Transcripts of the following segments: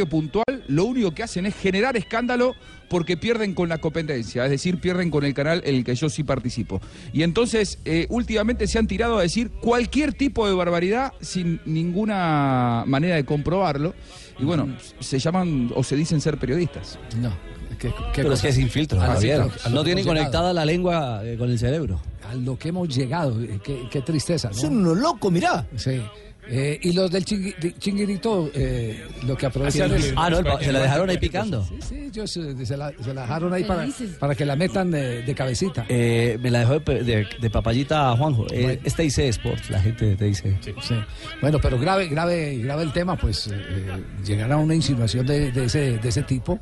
puntual, lo único que hacen es generar escándalo porque pierden con la competencia, es decir, pierden con el canal en el que yo sí participo. Y entonces, eh, últimamente se han tirado a decir cualquier tipo de barbaridad sin ninguna manera de comprobarlo. Y bueno, se llaman o se dicen ser periodistas. No. ¿qué, qué Pero es cosa? que es sin filtro, Ah, sí, claro, No que tiene hemos llegado. conectada la lengua eh, con el cerebro. A lo que hemos llegado, eh, qué, qué tristeza, ¿no? Son unos locos, mirá. Sí. Eh, y los del chingui- de- chinguirito, eh, lo que aprovechan es... Ah, no, se la dejaron ahí picando. Sí, sí, ellos eh, se, la, se la dejaron ahí para, para que la metan de, de cabecita. Eh, me la dejó de, de- de papayita Juanjo. Eh, Bueno. Es TIC Sports, la gente de TIC. Sí. Bueno, pero grave, grave, grave el tema, pues eh, eh, llegar a una insinuación de, de ese, de ese tipo.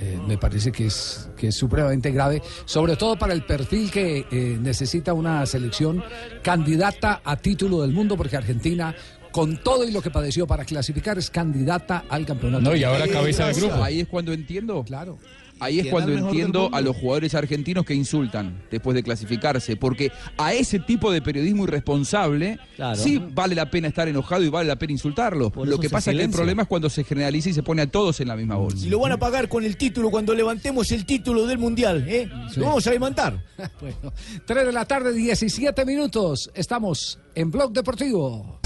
Eh, me parece que es, que es supremamente grave, sobre todo para el perfil que eh, necesita una selección candidata a título del mundo, porque Argentina, con todo y lo que padeció para clasificar, es candidata al campeonato. No, y ahora cabeza de grupo. Ahí es cuando entiendo. Claro. Ahí es cuando entiendo a los jugadores argentinos que insultan después de clasificarse, porque a ese tipo de periodismo irresponsable Claro. sí vale la pena estar enojado y vale la pena insultarlo. Por Lo que pasa es que el problema es cuando se generaliza y se pone a todos en la misma bolsa. Y lo van a pagar con el título cuando levantemos el título del mundial, ¿eh? Sí. Lo vamos a levantar. Bueno, 3 de la tarde, 17 minutos. Estamos en Blog Deportivo.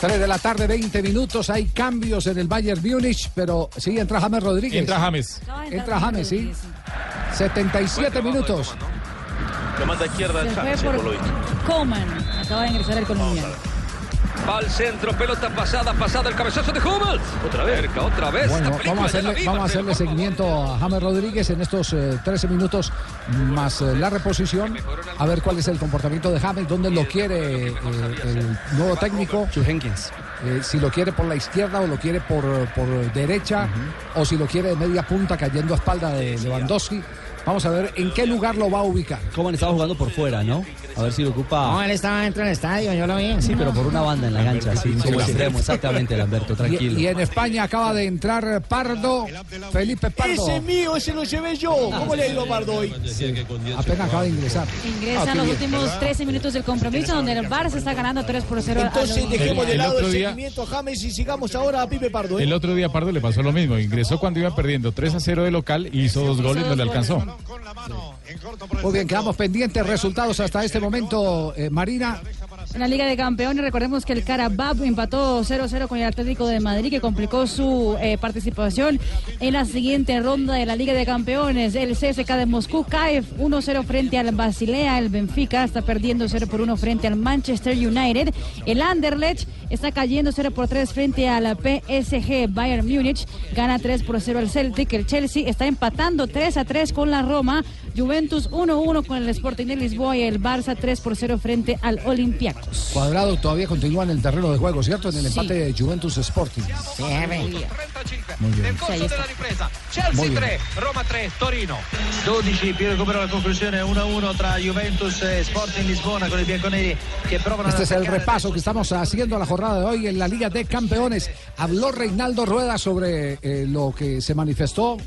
3 de la tarde, 20 minutos. Hay cambios en el Bayern Múnich, pero sí, entra James Rodríguez. Entra James. Entra James, sí. Rodríguez, 77 minutos. Lo manda izquierda visto. por Coman. Acaba de ingresar el colombiano. Va al centro, pelota pasada, pasada el cabezazo de Hummels. Otra vez, cerca, otra vez. Bueno, vamos a hacerle, vamos a hacerle seguimiento a James Rodríguez en estos eh, 13 minutos más eh, la reposición. A ver cuál es el comportamiento de James, dónde lo quiere eh, el nuevo técnico. Chu Henkins. Eh, si lo quiere por la izquierda o lo quiere por, por derecha o si lo quiere de media punta cayendo a espalda de Lewandowski. Vamos a ver en qué lugar lo va a ubicar. Coman estaba jugando por fuera, ¿no? A ver si lo ocupa. él estaba dentro del estadio, yo lo vi. Sí, pero por una banda en la cancha, sí, como sí. extremo, exactamente, Lamberto, tranquilo. y en España acaba de entrar Pardo, Felipe Pardo. Ese es mío, ese lo llevé yo. ¿Cómo le ha ido a Pardo hoy? Apenas acaba de ingresar. Ingresan los últimos 13 minutos del compromiso donde el Barça está ganando 3 por 0 a Entonces los- dejemos de El lado otro el día- seguimiento a James y sigamos ahora a Pipe Pardo. ¿eh? El otro día Pardo le pasó lo mismo. Ingresó cuando iba perdiendo 3 a 0 de local y hizo dos goles, no le alcanzó. Muy bien, quedamos pendientes. Resultados hasta este momento, eh, Marina. En la Liga de Campeones, recordemos que el Karabab empató 0-0 con el Atlético de Madrid, que complicó su eh, participación en la siguiente ronda de la Liga de Campeones. El CSK de Moscú cae 1-0 frente al Basilea. El Benfica está perdiendo 0 por 1 frente al Manchester United. El Anderlecht está cayendo 0 por 3 frente a la PSG. Bayern Múnich gana 3 por 0 al Celtic. El Chelsea está empatando 3 a 3 con la Roma. Juventus 1-1 con el Sporting de Lisboa y el Barça 3 por 0 frente al Olympiacos. Cuadrado todavía continúa en el terreno de juego, ¿cierto? En el Sí. empate de Juventus Sporting. Sí. Muy bien. Nel corso della ripresa. Chelsea bien. 3, Roma 3, Torino. 12 più recupero la conclusione 1-1 tra Juventus e Sporting Lisbona con i bianconeri che provano Este es el repaso que estamos haciendo a la jornada de hoy en la Liga de Campeones. Habló Reinaldo Rueda sobre eh, lo que se manifestó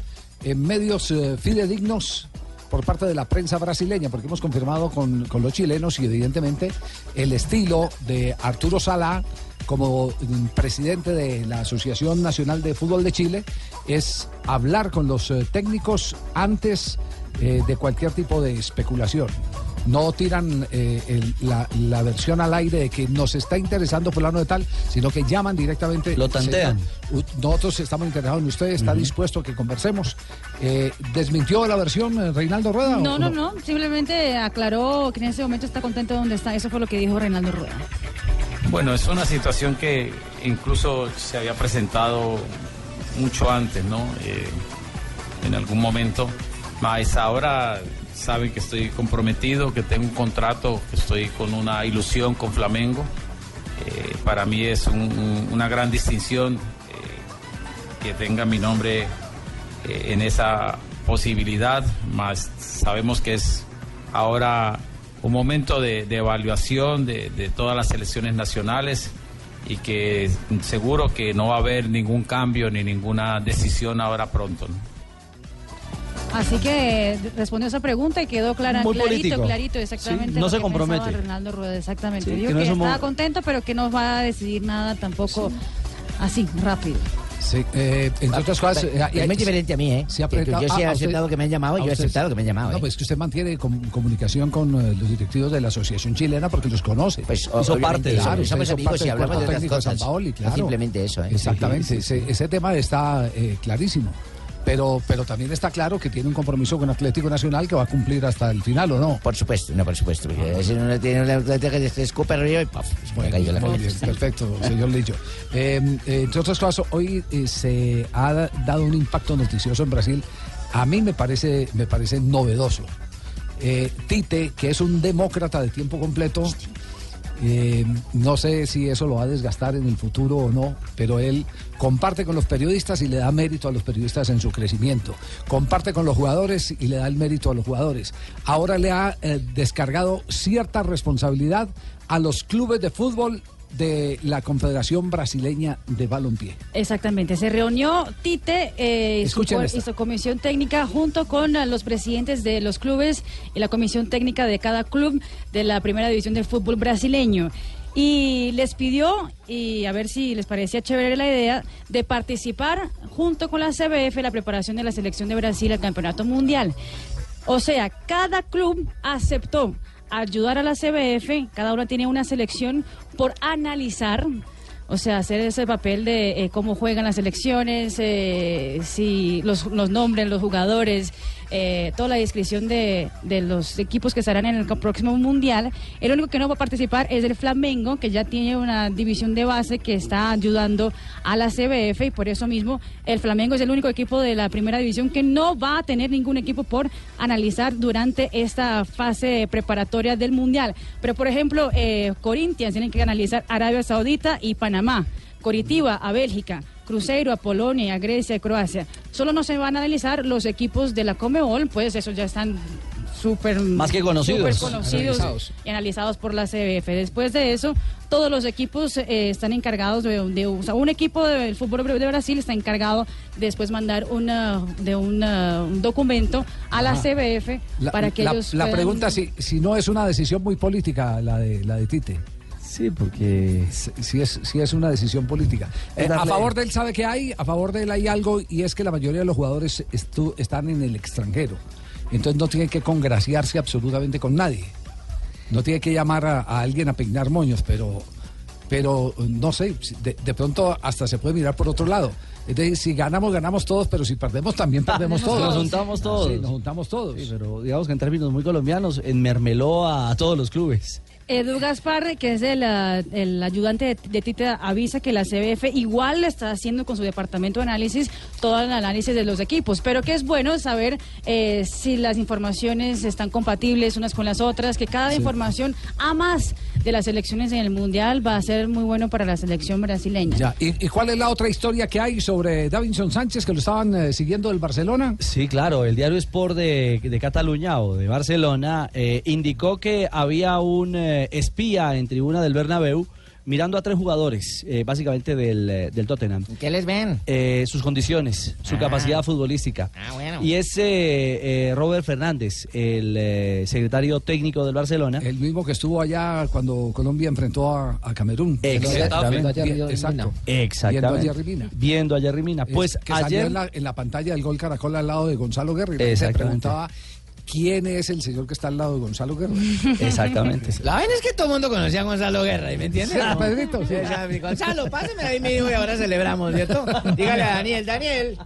en medios eh, fidedignos por parte de la prensa brasileña, porque hemos confirmado con, con los chilenos y evidentemente el estilo de Arturo Salá como mm, presidente de la Asociación Nacional de Fútbol de Chile es hablar con los eh, técnicos antes eh, de cualquier tipo de especulación. No tiran eh, el- la, la versión al aire de que nos está interesando fulano de tal, sino que llaman directamente. Lo tantean. Nosotros estamos interesados en usted, está dispuesto a que conversemos. Eh, ¿Desmintió la versión eh, Reinaldo Rueda? o No, no, no. Simplemente aclaró que en ese momento está contento de donde está. Eso fue lo que dijo Reinaldo Rueda. Bueno, es una situación que incluso se había presentado mucho antes, ¿no? Eh, en algún momento. Más ahora saben que estoy comprometido, que tengo un contrato, que estoy con una ilusión con Flamengo. Eh, para mí es un- un- una gran distinción eh, que tenga mi nombre eh, en esa posibilidad, más sabemos que es ahora un momento de, evaluación de, todas las selecciones nacionales y que seguro que no va a haber ningún cambio ni ninguna decisión ahora pronto. Así que respondió esa pregunta y quedó clara, Muy clarito, político. clarito, exactamente. Sí, no lo se que compromete. Reinaldo Rueda, exactamente. Sí, Dijo que no que, mo- estaba contento, pero que no va a decidir nada tampoco así, rápido. Sí, eh, entre otras cosas. eh, es muy diferente a mí, ¿eh? Se ha Que- yo sí he ah, a usted- aceptado que me han llamado, yo he aceptado que me han llamado, No, ¿eh? pues que usted mantiene com- comunicación con eh, los directivos de la Asociación Chilena porque los conoce. Pues, o- obviamente, claro, somos hizo amigos parte y hablamos de otras de San cosas. Paoli, No claro. simplemente eso, ¿eh? Exactamente, Sí, sí, sí. Ese, ese tema está eh, clarísimo. Pero, pero también está claro que tiene un compromiso con Atlético Nacional que va a cumplir hasta el final, ¿o no? Por supuesto, no, por supuesto. Porque a veces uno tiene una atlética que se escupe arriba y ¡paf! ha caído la Muy bien, perfecto, señor Lillo. Eh, eh, entre otras cosas, hoy eh, se ha da- dado un impacto noticioso en Brasil. A mí me parece, me parece novedoso. Eh, Tite, que es un demócrata de tiempo completo, eh, no sé si eso lo va a desgastar en el futuro o no, pero él comparte con los periodistas y le da mérito a los periodistas en su crecimiento. Comparte con los jugadores y le da el mérito a los jugadores. Ahora le ha eh, descargado cierta responsabilidad a los clubes de fútbol de la Confederación Brasileña de Balompié. Exactamente, se reunió Tite eh, y, su, y comisión técnica junto con eh, los presidentes de los clubes y la comisión técnica de cada club de la primera división del fútbol brasileño. Y les pidió, y a ver si les parecía chévere la idea, de participar junto con la CBF en la preparación de la selección de Brasil al Campeonato Mundial. O sea, cada club aceptó ayudar a la CBF, cada uno tiene una selección por analizar, o sea, hacer ese papel de eh, cómo juegan las selecciones, eh, si los, los nombres, los jugadores, eh, toda la descripción de, los equipos que estarán en el próximo mundial. El único que no va a participar es el Flamengo, que ya tiene una división de base que está ayudando a la CBF y por eso mismo el Flamengo es el único equipo de la primera división que no va a tener ningún equipo por analizar durante esta fase preparatoria del mundial. Pero por ejemplo, eh, Corinthians tienen que analizar Arabia Saudita y Panamá. Coritiba a Bélgica, Cruzeiro a Polonia, a Grecia y Croacia. Solo no se van a analizar los equipos de la Comebol, pues esos ya están súper Más que conocidos. súper conocidos Analizados. y analizados por la CBF. Después de eso, todos los equipos eh, están encargados de, de- o sea, un equipo del fútbol de Brasil está encargado de después mandar una, de una- un documento a la Ajá. CBF La, para que la- ellos la puedan- pregunta si, si no es una decisión muy política la de, la de Tite. Sí, porque... Si, es, si es una decisión política. Eh, a favor de él sabe que hay, a favor de él hay algo y es que la mayoría de los jugadores estu- están en el extranjero. Entonces no tienen que congraciarse absolutamente con nadie. No tiene que llamar a, a alguien a peinar moños, pero, pero no sé, de, de pronto hasta se puede mirar por otro lado. Es decir, si ganamos, ganamos todos, pero si perdemos, también perdemos todos. Nos juntamos todos. Sí, nos juntamos todos. Sí, pero digamos que en términos muy colombianos, enmermeló a, a todos los clubes. Edu Gaspar, que es el, ah, el ayudante de, de Tite, avisa que la CBF igual está haciendo con su departamento de análisis todo el análisis de los equipos, pero que es bueno saber eh, si las informaciones están compatibles unas con las otras, que cada información a más de las elecciones en el Mundial va a ser muy bueno para la selección brasileña. Ya, ¿Y, y cuál es la otra historia que hay sobre Davinson Sánchez que lo estaban eh, siguiendo del Barcelona? Sí, claro, el diario Sport de, de Cataluña o de Barcelona eh, indicó que había un eh, espía en tribuna del Bernabéu mirando a tres jugadores, eh, básicamente del, eh, del Tottenham. ¿Qué les ven? Eh, sus condiciones, su Ah. capacidad futbolística. Ah, bueno. Y es eh, eh, Robert Fernández, el eh, secretario técnico del Barcelona. El mismo que estuvo allá cuando Colombia enfrentó a, a Camerún. Exactamente. Exacto. Viendo a Jerry Mina. Viendo a Jerry Mina. Es Pues que salió ayer... en la, en la pantalla del gol Caracol al lado de Gonzalo gente se preguntaba quién es el señor que está al lado de Gonzalo Guerra. Exactamente. La vaina es que todo el mundo conocía a Gonzalo Guerra, ¿me entiendes? Sí, no? Pedrito, sí. Gonzalo, páseme ahí mismo y ahora celebramos, ¿cierto? Dígale a Daniel, Daniel,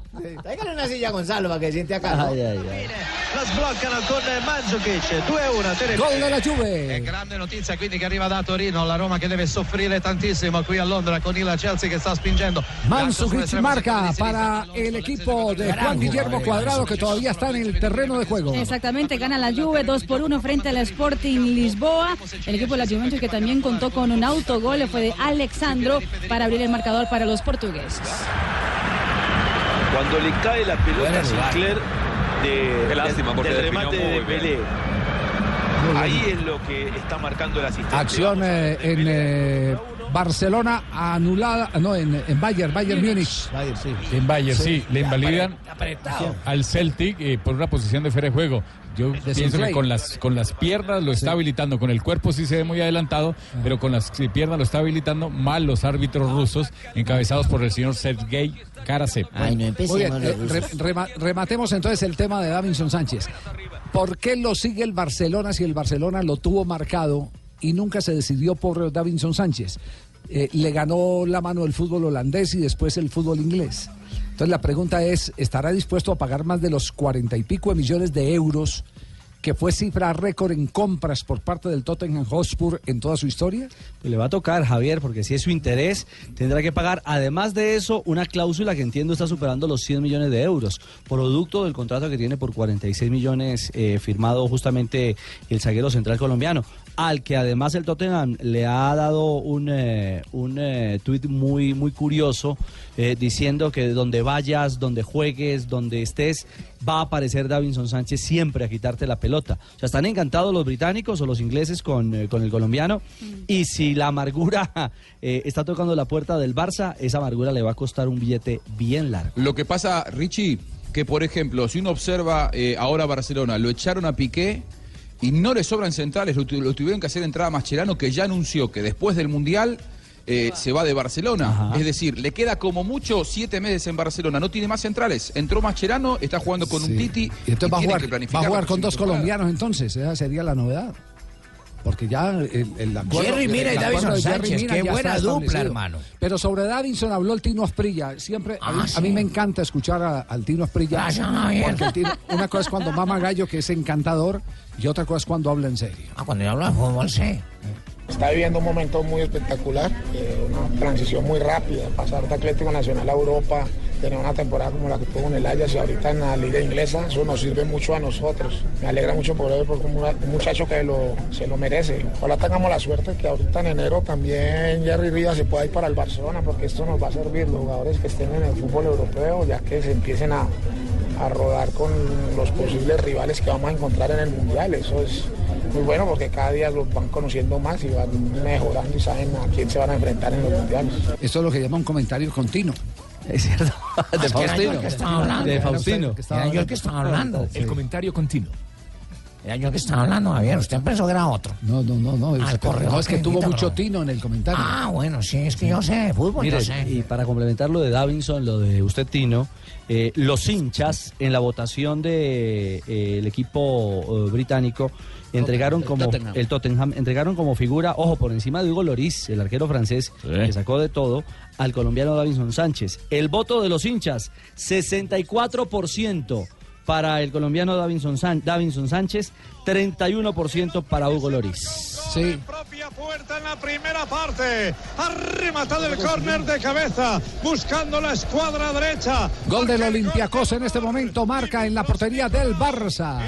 tráigale una silla a Gonzalo para que se siente acá. ¿no? Ay, ay, ay. La sbloccano con Mandzukic 2-1 Tenerife. Gol della Juve. È grande notizia quindi che arriva da Torino, la Roma che deve soffrire tantissimo qui a Londra con il Chelsea che sta spingendo. Mandzukic marca para el equipo de Juan Guillermo Cuadrado que todavía está en el terreno de juego. Exactamente, gana la Juve 2 por 1 frente al Sporting Lisboa. El equipo de la Juventus que también contó con un autogol fue de Alexandro para abrir el marcador para los portugueses. Cuando le cae la pelota a Sinclair de, Qué lástima, porque del remate de. Pelé. Ahí es lo que está marcando el asistente. Acción eh, en eh, Barcelona anulada, no, en, en Bayern, Bayern Múnich. En Bayern, sí, Sí. le invalidan Apretado. al Celtic eh, por una posición de fuera de juego. Yo pienso que con las, con las piernas lo está habilitando, con el cuerpo sí se ve muy adelantado, pero con las eh, piernas lo está habilitando mal los árbitros rusos, encabezados por el señor Sergei Karasev. Muy bien, eh, re- rema- rematemos entonces el tema de Davinson Sánchez. ¿Por qué lo sigue el Barcelona si el Barcelona lo tuvo marcado y nunca se decidió por Davinson Sánchez? Eh, le ganó la mano el fútbol holandés y después el fútbol inglés. Entonces la pregunta es, ¿estará dispuesto a pagar más de los cuarenta y pico de millones de euros que fue cifra récord en compras por parte del Tottenham Hotspur en toda su historia? Pues le va a tocar, Javier, porque si es su interés, tendrá que pagar, además de eso, una cláusula que entiendo está superando los 100 millones de euros, producto del contrato que tiene por 46 millones eh, firmado justamente el zaguero central colombiano, al que además el Tottenham le ha dado un, eh, un eh, tuit muy, muy curioso, eh, diciendo que donde vayas, donde juegues, donde estés, va a aparecer Davinson Sánchez siempre a quitarte la pelota. O sea, están encantados los británicos o los ingleses con, eh, con el colombiano. Y si la amargura eh, está tocando la puerta del Barça, esa amargura le va a costar un billete bien largo. Lo que pasa, Richie, que por ejemplo, si uno observa eh, ahora Barcelona, lo echaron a Piqué y no le sobran centrales, lo, lo tuvieron que hacer entrar a Mascherano, que ya anunció que después del Mundial eh, se va de Barcelona. Es decir, le queda como mucho siete meses en Barcelona, no tiene más centrales. Entró Mascherano, está jugando con un Titi Y entonces va a tiene jugar, que va planificar a jugar con dos colombianos entonces, esa sería la novedad. Porque ya el, el acuerdo, Jerry Mina y Jerry Sánchez, Mina qué buena dupla, hermano. Pero sobre Davinson habló el Tino Asprilla. Siempre, a, mí, Ah, a mí sí. me encanta escuchar a- al Tino Asprilla. Javier. porque Tino- una cosa es cuando mama gallo, que es encantador, y otra cosa es cuando habla en serio. Ah, cuando yo hablo de fútbol, sí. Está viviendo un momento muy espectacular, eh, una transición muy rápida, pasar de Atlético Nacional a Europa, tener una temporada como la que tuvo en el Ajax y ahorita en la liga inglesa, eso nos sirve mucho a nosotros. Me alegra mucho por él, porque es un muchacho que lo, se lo merece. Ojalá tengamos la suerte que ahorita en enero también Jerry Rivas se pueda ir para el Barcelona, porque esto nos va a servir los jugadores que estén en el fútbol europeo, ya que se empiecen a, a rodar con los posibles rivales que vamos a encontrar en el Mundial. Eso es muy bueno porque cada día los van conociendo más y van mejorando y saben a quién se van a enfrentar en los Mundiales. Esto es lo que llama un comentario continuo. Es cierto. De que era yo el que estaba hablando. De Faustino. Era yo el que estaba hablando. El comentario continuo. Era yo que estaba hablando, Javier. Usted pensó que era otro. No, no, no, no. Al es, corredor no, es que tuvo mucho tino en el comentario. Ah, bueno, sí, es que yo sé de fútbol, Mire, yo sé. y para complementar lo de Davinson, lo de usted, Tino, eh, los hinchas en la votación del de, eh, el equipo eh, británico entregaron el como Tottenham. el Tottenham entregaron como figura, ojo, por encima de Hugo Loris, el arquero francés, que sacó de todo, al colombiano Davinson Sánchez. El voto de los hinchas, 64% para el colombiano Davinson, Sánchez, 31% para Hugo Loris. Sí. puerta en la primera parte. Ha rematado el córner de cabeza, buscando la escuadra derecha. Gol del Olympiacos en este momento marca en la portería del Barça.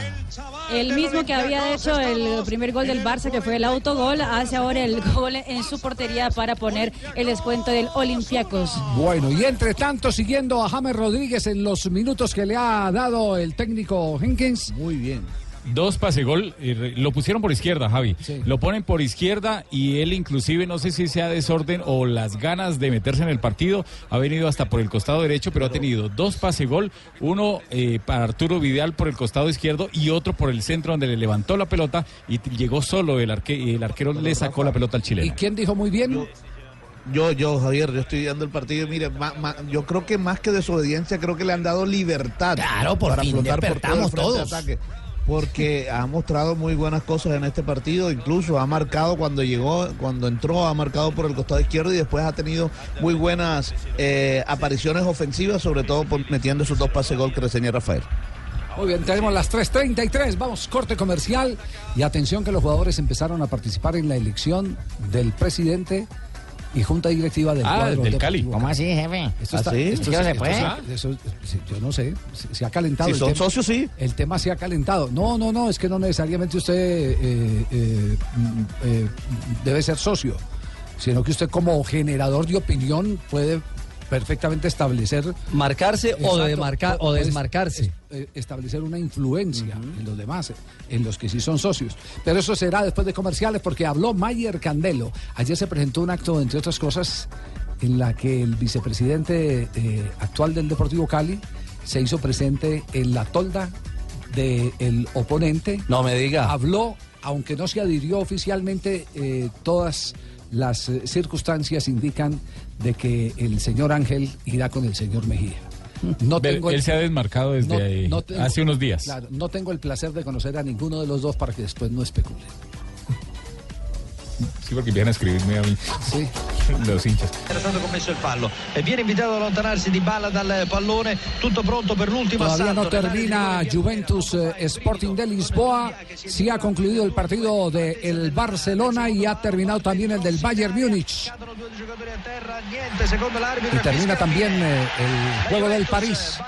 El mismo que había hecho el primer gol del Barça, que fue el autogol, hace ahora el gol en su portería para poner el descuento del Olympiacos. Bueno, y entre tanto, siguiendo a James Rodríguez en los minutos que le ha dado el técnico Jenkins. Muy bien. Dos pase gol, eh, lo pusieron por izquierda, Javi. Lo ponen por izquierda y él inclusive, no sé si sea desorden o las ganas de meterse en el partido, ha venido hasta por el costado derecho, pero ha tenido dos pase gol, uno eh, para Arturo Vidal por el costado izquierdo y otro por el centro donde le levantó la pelota y llegó solo el, arque- el arquero le sacó la pelota al ¿Y chileno. quién dijo muy bien? Yo, yo, Javier, yo estoy viendo el partido y mire, ma- ma- yo creo que más que desobediencia, creo que le han dado libertad. Claro, por para fin flotar por todo el despertamos frente de todos. ataque. Porque ha mostrado muy buenas cosas en este partido, incluso ha marcado cuando llegó, cuando entró, ha marcado por el costado izquierdo y después ha tenido muy buenas eh, apariciones ofensivas, sobre todo por- metiendo esos dos pases gol que reseña Rafael. Muy bien, tenemos las 3.33, vamos, corte comercial. Y atención que los jugadores empezaron a participar en la elección del presidente y junta directiva del Ah, cuadro del Cali. ¿Cómo así, jefe? Esto ¿Ah, está, sí? esto ¿Qué es- se esto puede? yo no sé, se, se ha calentado. Si el son tema. socios, sí. El tema se ha calentado. No, no, no, es que no necesariamente usted eh, eh, mm, eh, debe ser socio, sino que usted como generador de opinión puede perfectamente establecer Marcarse o demarcar- o desmarcarse. es- eh, establecer una influencia en los demás, en los que sí son socios. Pero eso será después de comerciales porque habló Mayer Candelo. Ayer se presentó un acto, entre otras cosas, en la que el vicepresidente eh, actual del Deportivo Cali se hizo presente en la tolda del oponente. No me diga. Habló, aunque no se adhirió oficialmente, eh, todas las eh, circunstancias indican de que el señor Ángel irá con el señor Mejía. No tengo el- él se ha desmarcado desde no- ahí, no tengo- hace unos días. Claro, no tengo el placer de conocer a ninguno de los dos para que después no especulen. Sí, porque vienen a escribirme a mí. Sí. Los hinchas. Era stato commesso il fallo e viene invitato ad allontanarsi di balla dal pallone, tutto pronto per l'ultimo Todavía no termina Juventus eh, Sporting de Lisboa. Sí ha concluido el partido del Barcelona y ha terminado también el del Bayern Múnich. Y termina también eh, el juego del París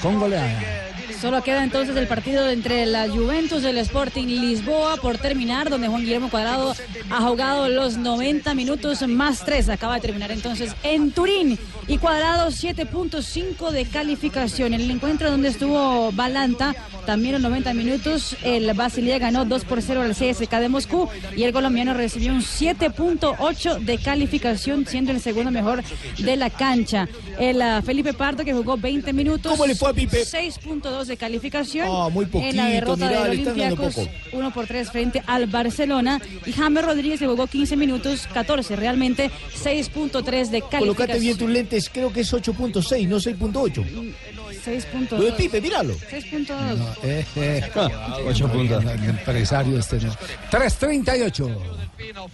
con goleada. Solo queda entonces el partido entre la Juventus y el Sporting Lisboa por terminar, donde Juan Guillermo Cuadrado ha jugado los 90 minutos más 3. Acaba de terminar entonces en Turín. Y Cuadrado 7.5 de calificación. En el encuentro donde estuvo Balanta, también los 90 minutos, el Basilia ganó 2 por 0 al CSK de Moscú y el colombiano recibió un 7.8 de calificación, siendo el segundo mejor de la cancha. El ah, Felipe Pardo, que jugó 20 minutos. ¿Cómo le fue a Pipe? 6.2 de calificación. Ah, muy En la poquito, derrota mirá, del le están dando Olympiacos, poco. 1 por 3 frente al Barcelona. Y James Rodríguez que jugó 15 minutos, 14 realmente, 6.3 de Colocate calificación. bien tus lentes, creo que es 8.6, no 6.8. 6.2. Lo de Pipe, míralo. 6.2. Eh, eh, Ocho puntos. El empresario este. ¿no? 3.38.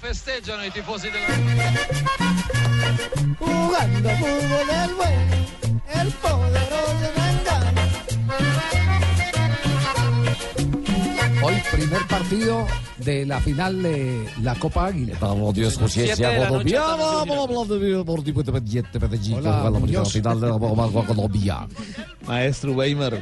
Festeggiano i tifosi della Jugando fútbol el bueno, el poderoso Mangano. Hoy primer partido de la final de la Copa Águila. Vamos, Dios, noche, colombiana. Vamos a hablar de Deportivo Independiente Medellín. que Hola, juega la final de la Copa Colombia. Maestro Weimar.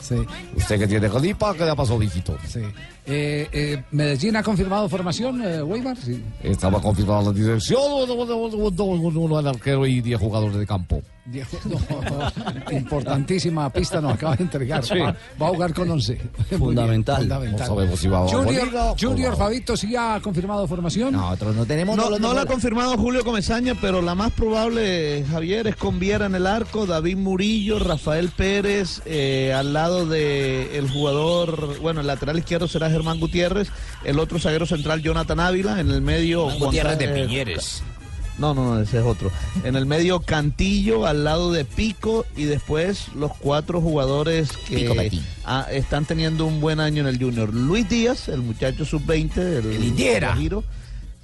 Sí. Usted que tiene colipa, ¿qué le pasó, viejito? Sí. Eh, eh, Medellín ha confirmado formación, eh, Weimar. Sí. Estaba confirmada la dirección, uno el arquero y 10 jugadores de campo. No, importantísima pista nos acaba de entregar. Sí. Va, va a jugar con 11. Fundamental. No sabemos si va a Junior, Junior Fabito, ¿sí ha confirmado formación? Nosotros no tenemos. No, no la ha confirmado Julio Comesaña, pero la más probable, Javier, es con Viera en el arco, David Murillo, Rafael Pérez, eh, al lado de el jugador, bueno, el lateral izquierdo será Germán Gutiérrez, el otro zaguero central Jonathan Ávila, en el medio Juan Gutiérrez de Carlos- Piñeres. No, no, no, ese es otro. En el medio Cantillo, al lado de Pico y después los cuatro jugadores que ah, están teniendo un buen año en el Junior. Luis Díaz, el muchacho sub-20, el, El.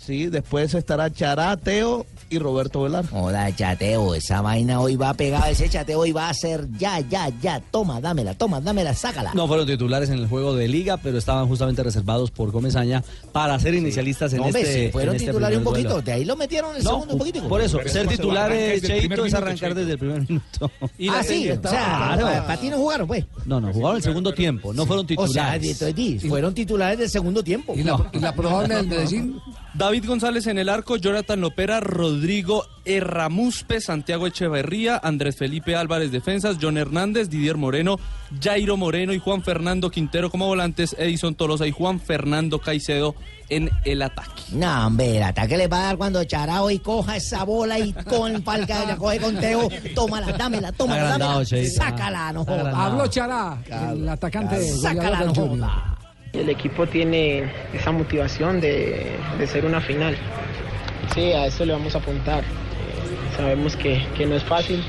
Sí, después estará Chará, Teo y Roberto Velar. Hola, chateo, esa vaina hoy va a pegar, ese chateo hoy va a ser ya, ya, ya, toma, dámela, toma, dámela, sácala. No fueron titulares en el juego de liga, pero estaban justamente reservados por Comesaña para ser inicialistas en No, este. sí, fueron en este titulares un poquito, duelo. de ahí lo metieron el No, segundo un poquitico. Por eso, Pero ser eso titular, arranca desde el Cheito, es arrancar desde el primer minuto. ah, sí, o sea, Claro. para ti no jugaron, pues. No, no, jugaron el segundo tiempo, no fueron O sea, titulares. fueron titulares del segundo tiempo. ¿Y la, y la probable del Medellín? David González en el arco, Jonathan Lopera, Rodrigo Erramuspe, Santiago Echeverría, Andrés Felipe Álvarez defensas, John Hernández, Didier Moreno, Jairo Moreno y Juan Fernando Quintero como volantes, Edison Tolosa y Juan Fernando Caicedo en el ataque. No, hombre, el ataque le va a dar cuando Charao y coja esa bola y con palca la coge con Teo. Tómala, dámela, tómala, dámela. Sácala, no jodas. Habló Chará, el atacante Sácala, no jodas. El equipo tiene esa motivación de, de ser una final. Sí, a eso le vamos a apuntar. Eh, sabemos que, que no es fácil.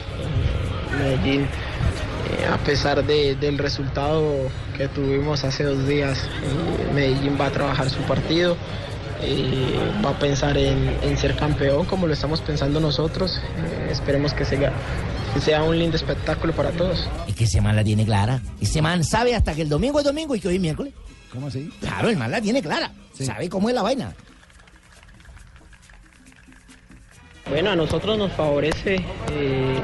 Medellín, eh, a pesar de- del resultado que tuvimos hace dos días, eh, Medellín va a trabajar su partido. eh, va a pensar en, ser campeón como lo estamos pensando nosotros. Esperemos que sea, que sea un lindo espectáculo para todos. Es que ese man la tiene clara. Ese man sabe hasta que el domingo es domingo y que hoy es miércoles. ¿Cómo así? Claro, el man la tiene clara. Sabe cómo es la vaina. Bueno, a nosotros nos favorece eh,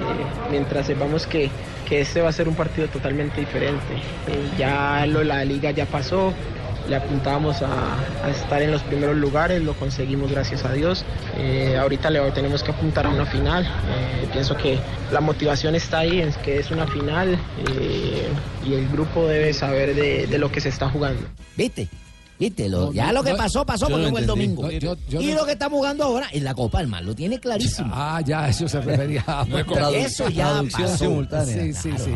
mientras sepamos que, que este va a ser un partido totalmente diferente. Eh, ya lo, la liga ya pasó, le apuntábamos a, estar en los primeros lugares, lo conseguimos gracias a Dios. Eh, ahorita le tenemos que apuntar a una final. Eh, pienso que la motivación está ahí, es que es una final eh, y el grupo debe saber de, de lo que se está jugando. ¿Viste? ¿Viste? Lo- No, ya no, lo que no, pasó, pasó porque no fue el domingo. No, yo- yo y no- lo que estamos jugando ahora es la Copa del Mar, lo tiene clarísimo. Ah, ya, eso se refería a... Eso ya pasó. Sí, sí, sí.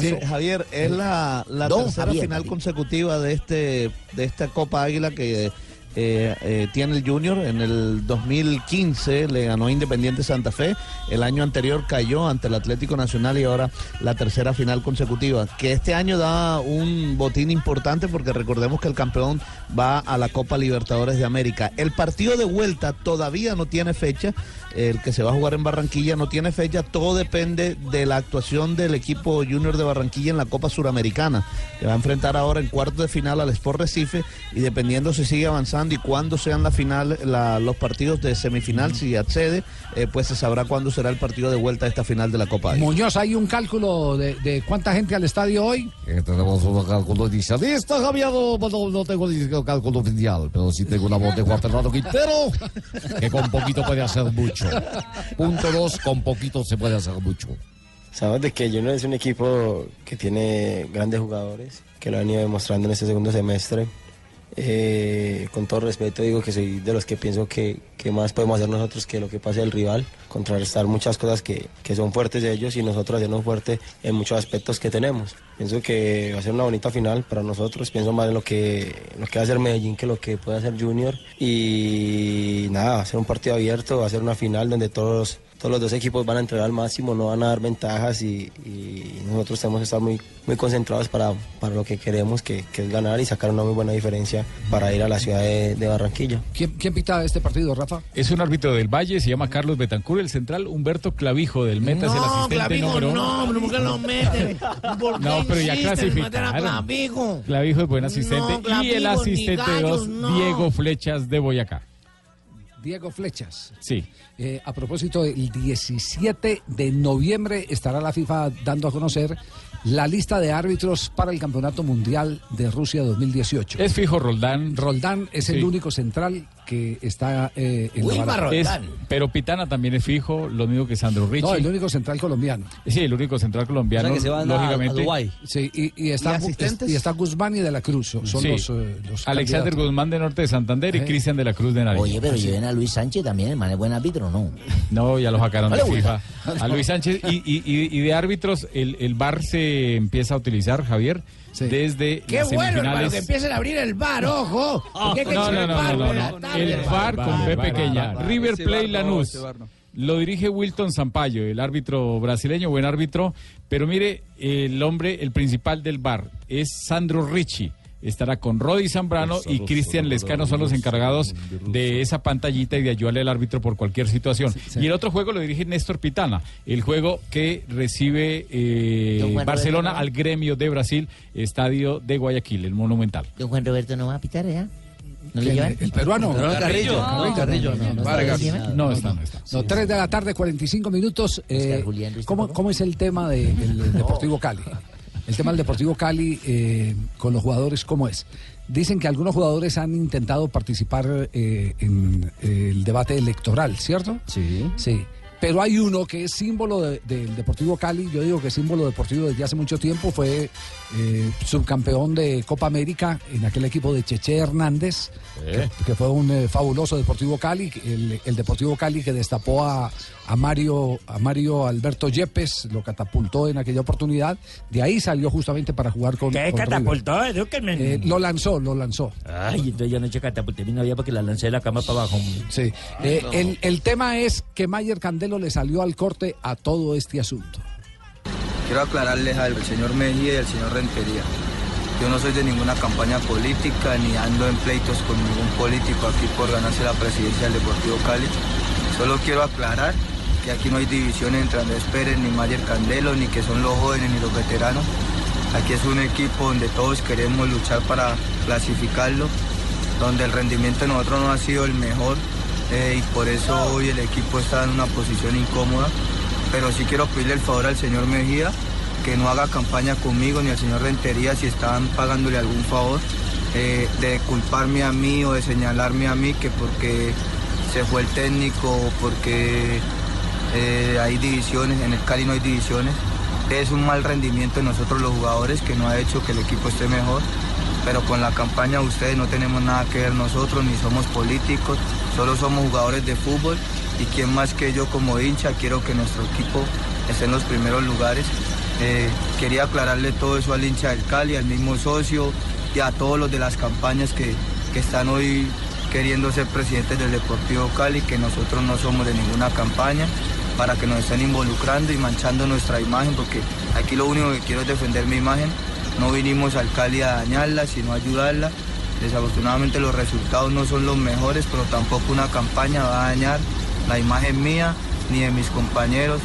Sí, Javier, es la, la tercera Javier, final Javier. consecutiva de este de esta Copa Águila que eh, eh, tiene el Junior. En el 2015 le ganó Independiente Santa Fe. El año anterior cayó ante el Atlético Nacional y ahora la tercera final consecutiva. Que este año da un botín importante porque recordemos que el campeón va a la Copa Libertadores de América. El partido de vuelta todavía no tiene fecha. El que se va a jugar en Barranquilla no tiene fecha. Todo depende de la actuación del equipo Junior de Barranquilla en la Copa Suramericana. Que va a enfrentar ahora en cuarto de final al Sport Recife y dependiendo si sigue avanzando y cuándo sean la final, la- los partidos de semifinal, si accede, eh, pues se sabrá cuándo será el partido de vuelta a esta final de la Copa. Muñoz, ¿hay un cálculo de, de cuánta gente al estadio hoy? Eh, tenemos un cálculo inicialista, Javier. No, no- tengo ni siquiera un cálculo oficial, pero sí tengo una voz de Juan Fernando Quintero, que con poquito puede hacer mucho. Punto dos, con poquito se puede hacer mucho. Sabemos de que Junior es un equipo que tiene grandes jugadores, que lo han ido demostrando en este segundo semestre. Eh, con todo respeto digo que soy de los que pienso que, que más podemos hacer nosotros que lo que pase el rival, contrarrestar muchas cosas que, que son fuertes de ellos y nosotros hacernos fuerte en muchos aspectos que tenemos. Pienso que va a ser una bonita final para nosotros, pienso más en lo que, lo que va a hacer Medellín que lo que puede hacer Junior y nada, va a ser un partido abierto, va a ser una final donde todos todos los dos equipos van a entregar al máximo, no van a dar ventajas y, y nosotros tenemos que estar muy, muy concentrados para, para lo que queremos, que, que es ganar y sacar una muy buena diferencia para ir a la ciudad de, de Barranquilla. ¿Quién, quién pita este partido, Rafa? Es un árbitro del Valle, se llama Carlos Betancur, el central Humberto Clavijo del Meta es el asistente Clavijo, número uno. no, ¿por qué lo meten? ¿Por qué No, pero ya clasificaron. Clavijo? Clavijo es buen asistente No, Clavijo, y el asistente gallos, 2, no. Diego Flechas de Boyacá. Diego Flechas. Sí. Eh, a propósito, el 17 de noviembre estará la FIFA dando a conocer la lista de árbitros para el Campeonato Mundial de Rusia 2018. Es fijo Roldán. Roldán es el único central que está eh, en la. Es- pero Pitana también es fijo, lo mismo que Sandro Ricci. No, el único central colombiano. Sí, el único central colombiano, lógicamente. Sí, y, y está, ¿Y asistentes? y está Guzmán y de la Cruz. Son Sí. los, eh, los Alexander candidatos. Guzmán de Norte de Santander y Eh. Cristian de la Cruz de Nariño. Oye, pero lleven a Luis Sánchez también, el man es buen árbitro, ¿no? No, ya lo sacaron No de FIFA. A Luis Sánchez. Y, y- y- y de árbitros, el, el VAR se empieza a utilizar, Javier, desde Qué las bueno, hermano, que empiecen a abrir el bar, ojo. Que No, no, el bar no, no, no. El con Bar, Pepe bar, Queña. bar, bar. River bar no, Lanús. bar. Lo dirige Wilton Sampaio, el árbitro brasileño, buen árbitro. Pero mire, el hombre, el principal del VAR es Sandro Ricci. Estará con Rodi Zambrano y Cristian Lescano son los encargados de esa pantallita y de ayudarle al árbitro por cualquier situación. sí. Y el otro juego lo dirige Néstor Pitana, el juego que recibe eh, Barcelona al gremio de Brasil, estadio de Guayaquil, el Monumental. Don Juan Roberto no va a pitar, ¿ya? ¿No le ¿Quién? llevan? El peruano. No, Carrillo. No, Carrillo, no, no. Vargas. No está, no está. No, 3 de la tarde, 45 minutos. Eh, ¿cómo, cómo es el tema de- del Deportivo Cali? El tema del Deportivo Cali eh, con los jugadores, ¿cómo es? Dicen que algunos jugadores han intentado participar eh, en eh, el debate electoral, ¿cierto? Sí. Sí. Pero hay uno que es símbolo de- del Deportivo Cali, yo digo que es símbolo deportivo desde hace mucho tiempo, fue eh, subcampeón de Copa América en aquel equipo de Cheche Hernández, que, que fue un fabuloso Deportivo Cali, el, el Deportivo Cali que destapó a, a Mario, a Mario Alberto Yepes, lo catapultó en aquella oportunidad, de ahí salió justamente para jugar con... ¿Qué con catapultó? Edúquenme. Eh, lo lanzó, lo lanzó. Ay, entonces yo anoche catapulté mi novia porque la lancé de la cama para abajo. Sí. Eh, el, el tema es que Mayer Candelo le salió al corte a todo este asunto. Quiero aclararles algo, el señor Mejía y el señor Rentería. Yo no soy de ninguna campaña política ni ando en pleitos con ningún político aquí por ganarse la presidencia del Deportivo Cali. Solo quiero aclarar que aquí no hay división entre Andrés Pérez ni Mayer Candelo, ni que son los jóvenes ni los veteranos. Aquí es un equipo donde todos queremos luchar para clasificarlo, donde el rendimiento de nosotros no ha sido el mejor eh, y por eso hoy el equipo está en una posición incómoda. Pero sí quiero pedirle el favor al señor Mejía que no haga campaña conmigo ni al señor Rentería si están pagándole algún favor. eh, de culparme a mí o de señalarme a mí que porque se fue el técnico o porque eh, hay divisiones, en el Cali no hay divisiones. Es un mal rendimiento de nosotros los jugadores que no ha hecho que el equipo esté mejor, pero con la campaña de ustedes no tenemos nada que ver nosotros, ni somos políticos, solo somos jugadores de fútbol y quien más que yo como hincha quiero que nuestro equipo esté en los primeros lugares. Eh, quería aclararle todo eso al hincha del Cali, al mismo socio y a todos los de las campañas que, que están hoy queriendo ser presidentes del Deportivo Cali, que nosotros no somos de ninguna campaña, para que nos estén involucrando y manchando nuestra imagen, porque aquí lo único que quiero es defender mi imagen. No vinimos al Cali a dañarla, sino a ayudarla. Desafortunadamente los resultados no son los mejores, pero tampoco una campaña va a dañar la imagen mía ni de mis compañeros.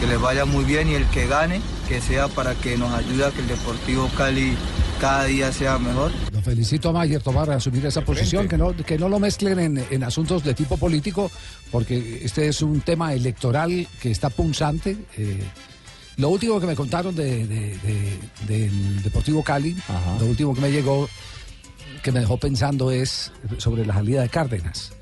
Que les vaya muy bien y el que gane, que sea para que nos ayude a que el Deportivo Cali cada día sea mejor. Felicito a Mayer Tomar a asumir esa posición, que no, que no lo mezclen en, en asuntos de tipo político, porque este es un tema electoral que está punzante. eh, lo último que me contaron de, de- de- del Deportivo Cali, lo último que me llegó, que me dejó pensando es sobre la salida de Cárdenas.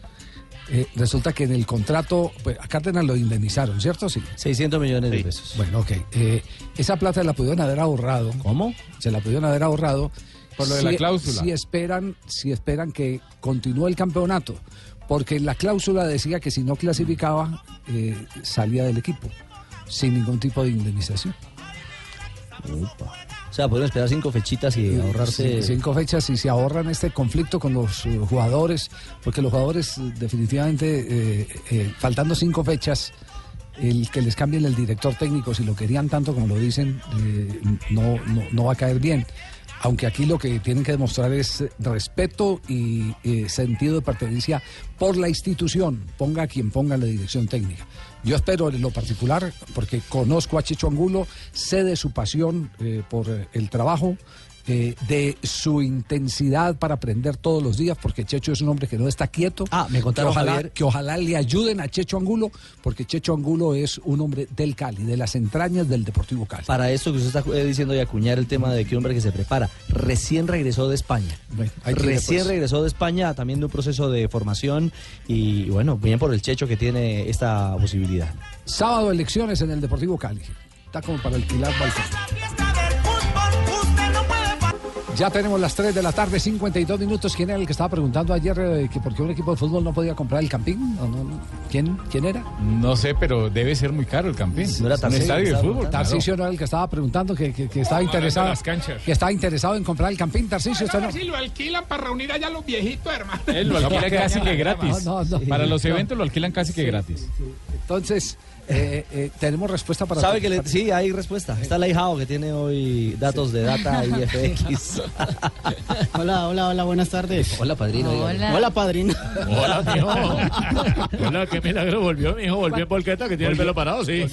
Eh, resulta que en el contrato, pues, a Cárdenas lo indemnizaron, ¿cierto? Sí. 600 millones de pesos. Bueno, ok. Eh, esa plata la pudieron haber ahorrado. ¿Cómo? Se la pudieron haber ahorrado. Por lo de la cláusula. Si esperan, si esperan que continúe el campeonato. Porque la cláusula decía que si no clasificaba, eh, salía del equipo. Sin ningún tipo de indemnización. O sea, pueden esperar cinco fechitas y ahorrarse. Cin- Cinco fechas y se ahorran este conflicto con los eh, jugadores, porque los jugadores eh, definitivamente, eh, eh, faltando cinco fechas, el que les cambien el director técnico, si lo querían tanto como lo dicen, eh, no, no, no va a caer bien. Aunque aquí lo que tienen que demostrar es respeto y eh, sentido de pertenencia por la institución, ponga quien ponga la dirección técnica. Yo espero en lo particular, porque conozco a Chicho Angulo, sé de su pasión eh, por eh, el trabajo, eh, de su intensidad para aprender todos los días, porque Checho es un hombre que no está quieto. Ah, me contaron, que ojalá, Javier. que ojalá le ayuden a Checho Angulo, porque Checho Angulo es un hombre del Cali, de las entrañas del Deportivo Cali. Para esto que usted está eh, diciendo y acuñar el tema de que un hombre que se prepara, recién regresó de España. recién después. regresó de España también de un proceso de formación y bueno, bien por el Checho que tiene esta posibilidad. Sábado elecciones en el Deportivo Cali. Está como para alquilar balcón. Ya tenemos las 3 de la tarde, 52 minutos. ¿Quién era el que estaba preguntando ayer eh, que por qué un equipo de fútbol no podía comprar el campín? ¿O no? ¿Quién, ¿Quién era? No sé, pero debe ser muy caro el Campín. No era Tarcisio, estadio de fútbol. claro. Tarcisio no era el que estaba preguntando que, que- que estaba interesado. las canchas. Que estaba interesado en comprar el campín, Tarcisio. usted no. si lo alquilan para reunir allá a los viejitos, hermano. Él lo alquila casi que gratis. No, no, no. Para los eventos lo alquilan casi que gratis. Entonces, eh, eh, tenemos respuesta para ¿Sabe que le- sí, hay respuesta? Está el ahijado que tiene hoy datos de data y FX. Hola, hola, hola, buenas tardes. Hola, padrino. Hola, Hola padrino. Hola, mijo. Hola, qué milagro volvió, mijo. Volvió en volqueta, que tiene el pelo parado, sí.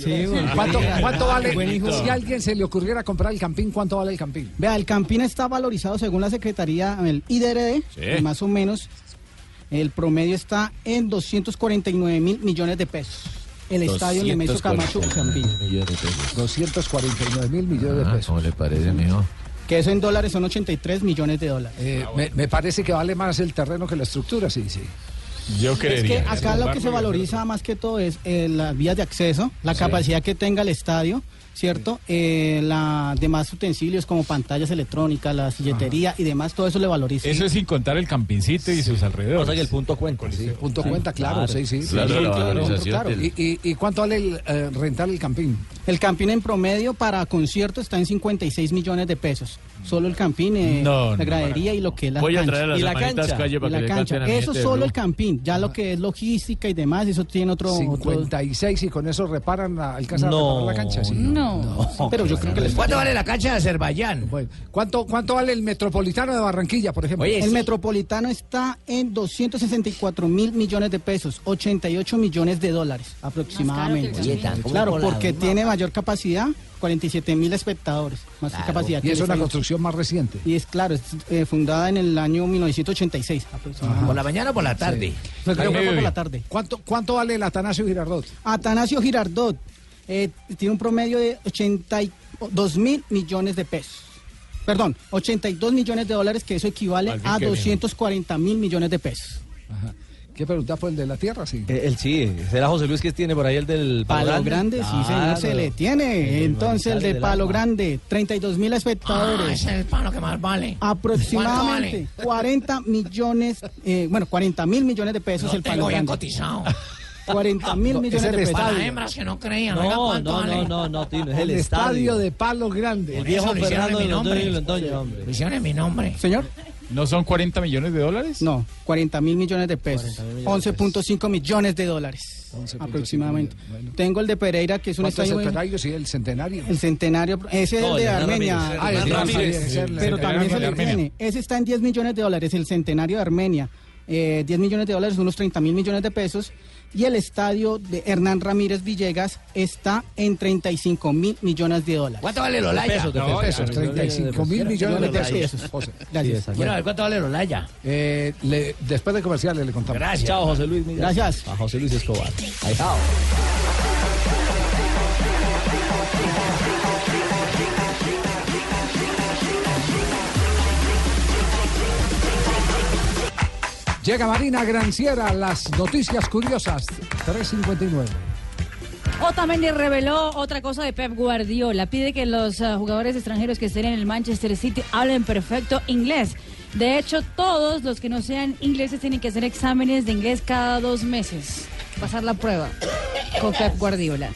¿Cuánto, cuánto vale? Buen hijo. Si a alguien se le ocurriera comprar el campín, ¿cuánto vale el campín? Vea, el Campín está valorizado según la Secretaría, el IDRD, Sí. más o menos. El promedio está en 249 mil millones de pesos. El estadio Nemesio Camacho pesos. 249 mil millones de Ah, pesos. ¿Cómo le parece, mijo? Que eso en dólares son 83 millones de dólares. Eh, me, me parece que vale más el terreno que la estructura, sí, sí. Yo Es que acá lo que se valoriza más que todo es eh, las vías de acceso, la Sí. capacidad que tenga el estadio, ¿cierto? Eh, la demás utensilios como pantallas electrónicas, la silletería y demás, todo eso le valoriza. Eso es sin contar el campincito y sus alrededores. O sea que el punto cuenta. El punto cuenta, claro, sí, sí. Claro, Sí, la claro, ¿Y, y, y cuánto vale el, eh, rentar el campín? El campín en promedio para conciertos está en 56 millones de pesos. Solo el campín, eh, No, la no, gradería y lo que es la Voy a cancha. traer a las y la cancha. Calle para y que la le cancha. a Eso solo Blue. el campín. Ya lo que es logística y demás, eso tiene otro... otro- 56 y con eso reparan, la, alcanzan a No, reparar la cancha. Sí. no. Pero yo creo que les ¿Cuánto vale la cancha de Azerbaiyán? ¿cuánto, ¿Cuánto vale el Metropolitano de Barranquilla, por ejemplo? el Metropolitano está en 264 mil millones de pesos, 88 millones de dólares aproximadamente. Que Oye, claro, por la porque tiene mayor capacidad, 47 mil espectadores, más Claro. capacidad. Y es una construcción más reciente. Y es claro, es eh, fundada en el año 1986 aproximadamente. ¿Por la mañana o por la tarde? Creo que fue por la tarde. ¿Cuánto, ¿Cuánto vale el Atanasio Girardot? Atanasio Girardot eh, tiene un promedio de 82 mil millones de pesos. perdón, 82 millones de dólares, que eso equivale a que bien. 240 mil millones de pesos. Ajá. ¿Qué pregunta fue el de la tierra? Sí. Eh, El sí, será José Luis que tiene por ahí el del Palo Grande, sí señor, se le tiene. Entonces el de Palo alma. Grande, 32 mil espectadores. Ah, ese es el palo que más vale. Aproximadamente 40 millones, eh, bueno, 40 mil millones de pesos Lo el Palo tengo bien Grande. cotizado. 40 mil No, millones es de el pesos. Para estadio. hembras que no creían. No, oiga, ¿cuánto no, vale? no, no, no, Tino, es El, el, estadio de Palo Grande. El viejo Fernando mi Londoño hombre. Lo hicieron en mi nombre. Señor, ¿No son 40 millones de dólares? no, 40 mil millones de pesos. 11.5 millones de dólares aproximadamente. Tengo el de Pereira, que es un ¿Cuánto es estadio... el? Sí, el centenario. El centenario, ese es No, el de el Hernán Armenia. Ah, el Ramírez, el- pero el también se de le Armenia. tiene. Ese está en 10 millones de dólares, el centenario de Armenia. Eh, 10 millones de dólares, unos 30 mil millones de pesos. Y el estadio de Hernán Ramírez Villegas está en 35 mil millones de dólares. ¿Cuánto vale el Olaya? pesos, de No, pesos. pesos, 35 mil millones de de pesos. pesos. José. Gracias. Quiero ver cuánto vale el Olaya. Eh, le- después de comerciales le contamos. Gracias. Chao, José Luis. mira. Gracias. A José Luis Escobar. Ahí está. Llega Marina Granciera, las noticias curiosas. 359. Otamendi reveló otra cosa de Pep Guardiola. Pide que los ah, jugadores extranjeros que estén en el Manchester City hablen perfecto inglés. De hecho, todos los que no sean ingleses tienen que hacer exámenes de inglés cada dos meses. Pasar la prueba con Pep Guardiola.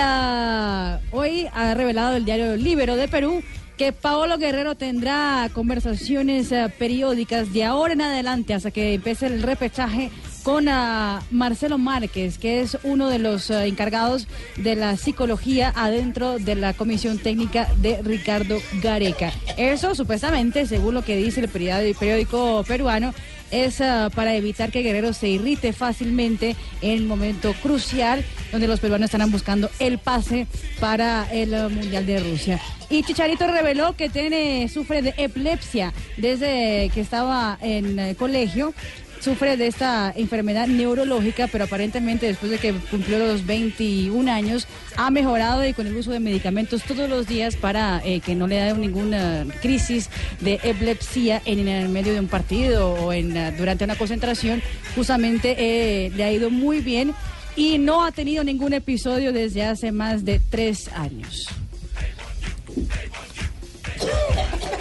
Ah, hoy ha revelado el diario Libero de Perú que Paolo Guerrero tendrá conversaciones ah, periódicas de ahora en adelante hasta que empiece el repechaje con ah, Marcelo Márquez, que es uno de los ah, encargados de la psicología adentro de la comisión técnica de Ricardo Gareca. Eso supuestamente, según lo que dice el periódico peruano, es ah, para evitar que Guerrero se irrite fácilmente en el momento crucial donde los peruanos estarán buscando el pase para el ah, Mundial de Rusia. Y Chicharito reveló que tiene, sufre de epilepsia desde que estaba en eh, colegio. Sufre de esta enfermedad neurológica, pero aparentemente después de que cumplió los 21 años, ha mejorado y con el uso de medicamentos todos los días para eh, que no le dé ninguna crisis de epilepsia en el medio de un partido o en, eh, durante una concentración. Justamente eh, le ha ido muy bien y no ha tenido ningún episodio desde hace más de tres años.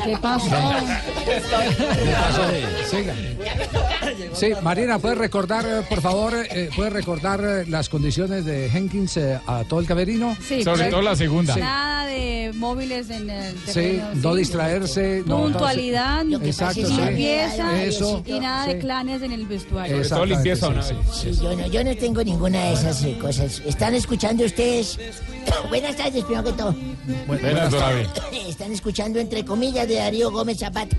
¿Qué pasó? Siga. Sí, Marina, ¿puedes recordar, eh, por favor, eh, puedes recordar eh, las condiciones de Jenkins eh, a todo el camerino? Sí, Sobre pero todo la segunda. Nada de móviles en el Sí, terreno. no distraerse. no- Puntualidad, no Exacto, sí. limpieza Eso. y nada de clanes en el vestuario. Sobre todo limpieza una sí, vez. Sí, yo, no, yo no tengo ninguna de esas eh, cosas. ¿Están escuchando ustedes? Buenas tardes, primero que todo. Buenas, don Abe. Están escuchando entre comillas de Darío Gómez Zapata,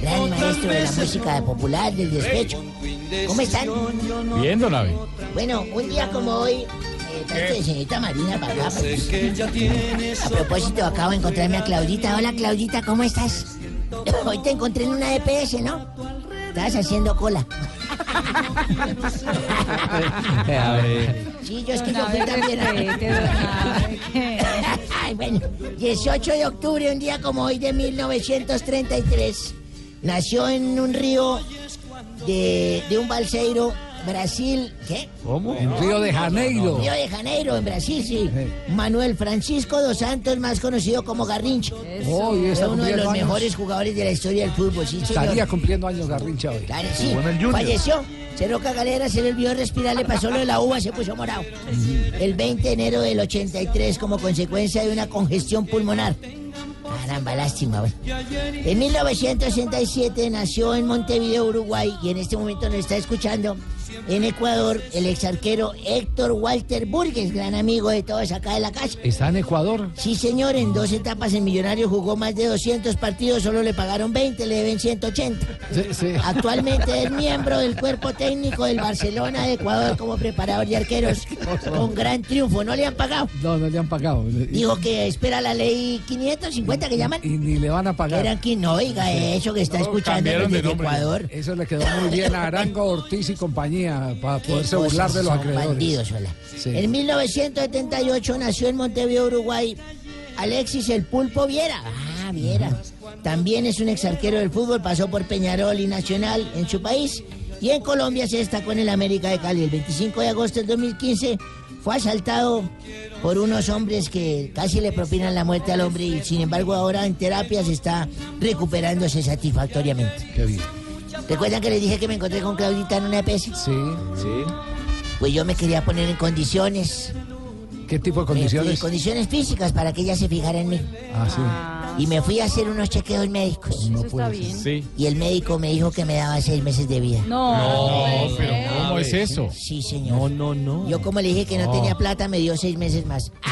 gran maestro de la música popular del despecho. ¿Cómo están? Bien, don Abe. Bueno, un día como hoy, eh, señorita Marina para acá. pues. A propósito, acabo de encontrarme a Claudita. Hola, Claudita, ¿cómo estás? Hoy te encontré en una EPS, ¿no? Estabas haciendo cola. Sí, yo es que yo fui también. Ay, bueno, 18 de octubre, un día como hoy de 1933, nació en un río de, de un balseiro, Brasil. ¿Qué? ¿Cómo? En Río de Janeiro. Río de Janeiro, en Brasil, sí. Manuel Francisco dos Santos, más conocido como Garrincha. Oh, Fue uno de los años. mejores jugadores de la historia del fútbol, sí, señor. Estaría cumpliendo años Garrincha hoy. Claro, sí. Falleció. Roca Galera se le olvidó respirar, le pasó lo de la uva, se puso morado. El 20 de enero del 83 como consecuencia de una congestión pulmonar. Caramba, lástima, güey. En 1967 nació en Montevideo, Uruguay, y en este momento nos está escuchando en Ecuador el ex arquero Héctor Walter Burgues, gran amigo de todos acá de la casa. ¿Está en Ecuador? Sí, señor, en dos etapas en Millonario jugó más de 200 partidos, solo le pagaron 20, le deben 180. Sí, sí. Actualmente es miembro del cuerpo técnico del Barcelona de Ecuador como preparador de arqueros con gran triunfo. ¿No le han pagado? No, no le han pagado. Dijo que espera la ley 550 que llaman. Y ni le van a pagar. Eran que no, oiga, eso que está escuchando desde Ecuador. Eso le quedó muy bien a Arango Ortiz y compañía para poderse burlar de los acreedores. bandidos, hola. Sí. En 1978 nació en Montevideo, Uruguay, Alexis el Pulpo Viera. Ah, Viera. también es un ex arquero del fútbol, pasó por Peñarol y Nacional en su país y en Colombia se destacó en el América de Cali. El 25 de agosto del 2015 fue asaltado por unos hombres que casi le propinan la muerte al hombre y sin embargo ahora en terapias está recuperándose satisfactoriamente. Qué bien. ¿Recuerdan que les dije que me encontré con Claudita en una EPS? Sí, sí. Pues yo me quería poner en condiciones. ¿Qué tipo de fui- condiciones? condiciones físicas para que ella se fijara en mí. Ah, sí. Y me fui a hacer unos chequeos médicos. Eso está bien. Sí. Y el médico me dijo que me daba seis meses de vida. No, No, pero ¿cómo es eso? Sí, señor. No, no, no. Yo como le dije que no, No. tenía plata, me dio seis meses más.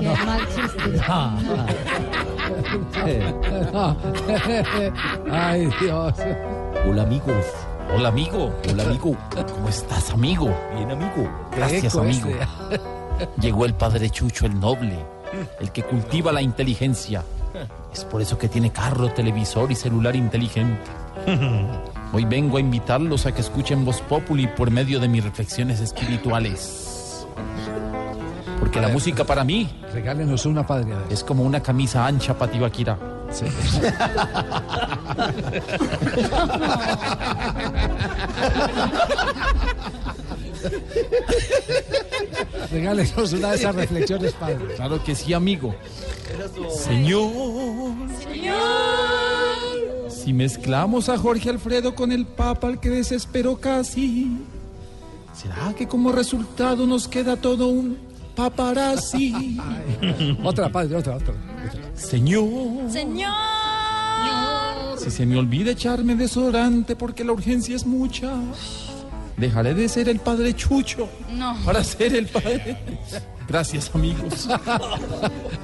Qué Ay, Dios. Hola amigos. Hola amigo. Hola amigo. ¿Cómo estás amigo? Bien amigo. Gracias amigo. Llegó el padre Chucho, el noble, el que cultiva la inteligencia. Es por eso que tiene carro, televisor y celular inteligente. Hoy vengo a invitarlos a que escuchen Voz Populi por medio de mis reflexiones espirituales. Porque la música para mí Regálenos una padre. a es como una camisa ancha para Tibaquira. Regálenos una de esas reflexiones, padre. Claro que sí, amigo. Señor. Si mezclamos a Jorge Alfredo con el Papa al que desesperó casi, ¿será que como resultado nos queda todo un paparazzi? Otra, padre, otra, otra. Señor. Señor. Si se me olvida echarme desodorante porque la urgencia es mucha, dejaré de ser el padre Chucho No. para ser el padre. Gracias, amigos.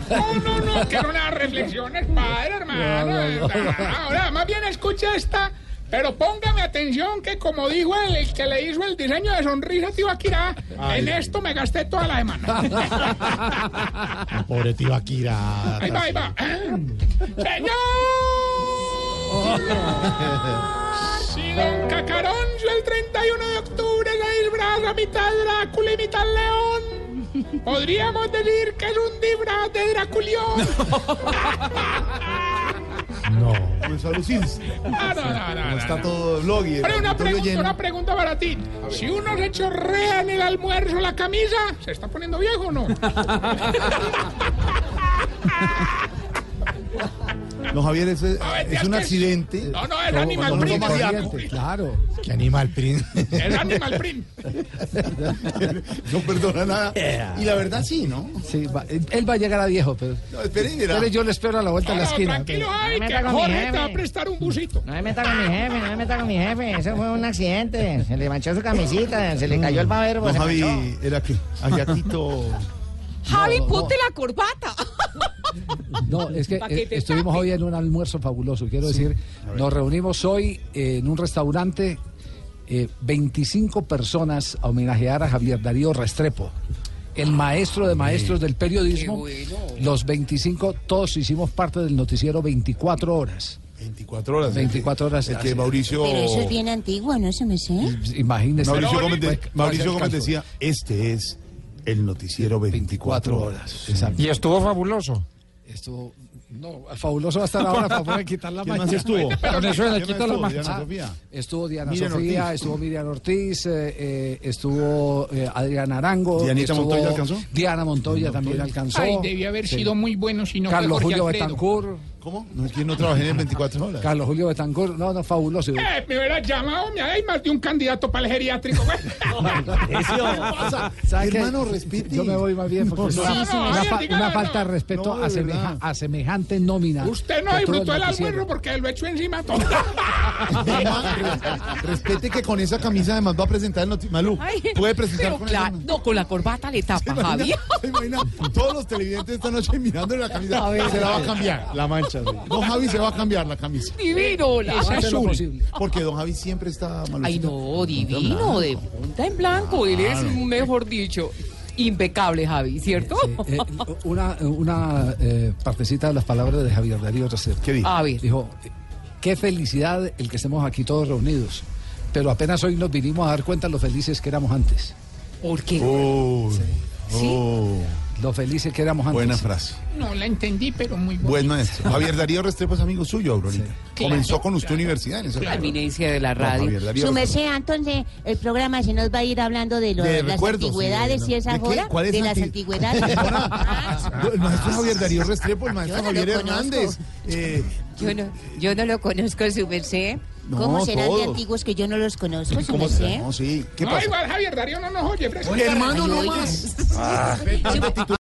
No, no, no, que era una reflexiones, padre, hermano. No, no, no. Ahora, más bien escucha esta, pero póngame atención que como dijo el, el que le hizo el diseño de sonrisa a Tibaquirá, Ay. en esto me gasté toda la semana. Pobre Tibaquira. Ahí va, ahí va. ¡Señor! Si Don Cacaroncio el 31 de octubre se disfraza mitad Drácula y mitad León, podríamos decir que es un disfraz de Draculión. No. Lucirse. No, no, no, no, no, Está todo blog y Pero una pregunta, lleno. una pregunta para ti. Si uno se chorrea en el almuerzo la camisa, ¿se está poniendo viejo o no? No, Javier, es, es un es que- accidente. No, no, es Como- Animal Print. Claro. ¿Qué animal, Prin? Es Animal Print. No perdona nada. Y la verdad sí, ¿no? Sí, va- él va a llegar a viejo, pero. No, espere. Espere, yo le espero a la vuelta No, de la no, esquina. tranquilo, pero- ay, me que Jorge te va a prestar un busito. No me meta con mi jefe, no me meta con mi jefe. Eso fue un accidente. Se le manchó su camisita, se le cayó el babero. No, se Javi, manchó. era que Ayaquito. Javi, No, ponte la corbata. No, es que eh, estuvimos hoy en un almuerzo fabuloso. Quiero decir, nos reunimos hoy en un restaurante, eh, 25 personas a homenajear a Javier Darío Restrepo, el maestro de maestros del periodismo. Los 25, todos hicimos parte del noticiero 24 horas. 24 horas. 24 horas. El que Mauricio. Pero eso es bien antiguo, ¿no? Eso me sé. Imagínese. Mauricio Gómez, de- Pues, Mauricio pues, Gómez decía: Este es el noticiero 24 horas. Exacto. Y estuvo fabuloso. Estuvo. No, fabuloso va a estar ahora para poder quitar la ¿Quién mancha. más estuvo? Diana Sofía. Estuvo Diana Miriam Sofía, Ortiz. estuvo Miriam Ortiz, eh, eh, estuvo eh, Adriana Arango. ¿Dianita estuvo Montoya alcanzó? Diana Montoya también alcanzó. Ay, debió haber Sí. sido muy bueno si no fue Carlos Jorge Julio Alfredo. Betancourt. ¿Cómo? No es que no trabajé en el 24 horas. Carlos Julio Betancourt. No, no, fabuloso. Eh, me hubiera llamado, me hay más de un candidato para el geriátrico. güey. Hermano, respete. Yo me voy más bien porque No, no, una, no, una Javier, fa- una no. falta de respeto No, de a, semeja- a semejante nómina. Usted no disfrutó el almuerzo porque lo echó encima todo. Respete que con esa camisa además va a presentar el noticiero. Malú, puede presentar con esa- no, con la corbata le tapa, ¿Se Javi. imagina, se imagina todos los televidentes esta noche mirando la camisa? se la va a cambiar. La mancha. Sí. Don Javi se va a cambiar la camisa. Divino, la lo azul. posible. Porque Don Javi siempre está malucito. Ay, no, divino, de punta en blanco. Él es, mejor dicho, impecable, Javi, ¿cierto? Eh, una una eh, partecita de las palabras de Javier Darío Restrepo. ¿Qué dijo? Ver. Dijo, qué felicidad el que estemos aquí todos reunidos. Pero apenas hoy nos vinimos a dar cuenta lo felices que éramos antes. ¿Por qué? Oh, ¿Sí? oh. Lo felices que éramos antes. Buena frase. No la entendí, pero muy buena. Buen maestro. Javier Darío Restrepo es amigo suyo, Aurorita. Comenzó con usted universidad en esa La eminencia de la radio. Restrepo. merced, entonces el programa se nos va a ir hablando de, lo- De de las recuerdos, antigüedades sí, y esa hora. ¿Cuál es De las anti- antigüedades. No, El maestro Javier Darío Restrepo, el maestro no lo Javier. Hernández. Eh, Yo no, yo no lo conozco, su merced. No, ¿Cómo serán todos. de antiguos que yo no los conozco, ¿Cómo se- No, sí. ¿Qué no, igual Javier Darío no nos oye, fresco. Hermano, no más. Ah,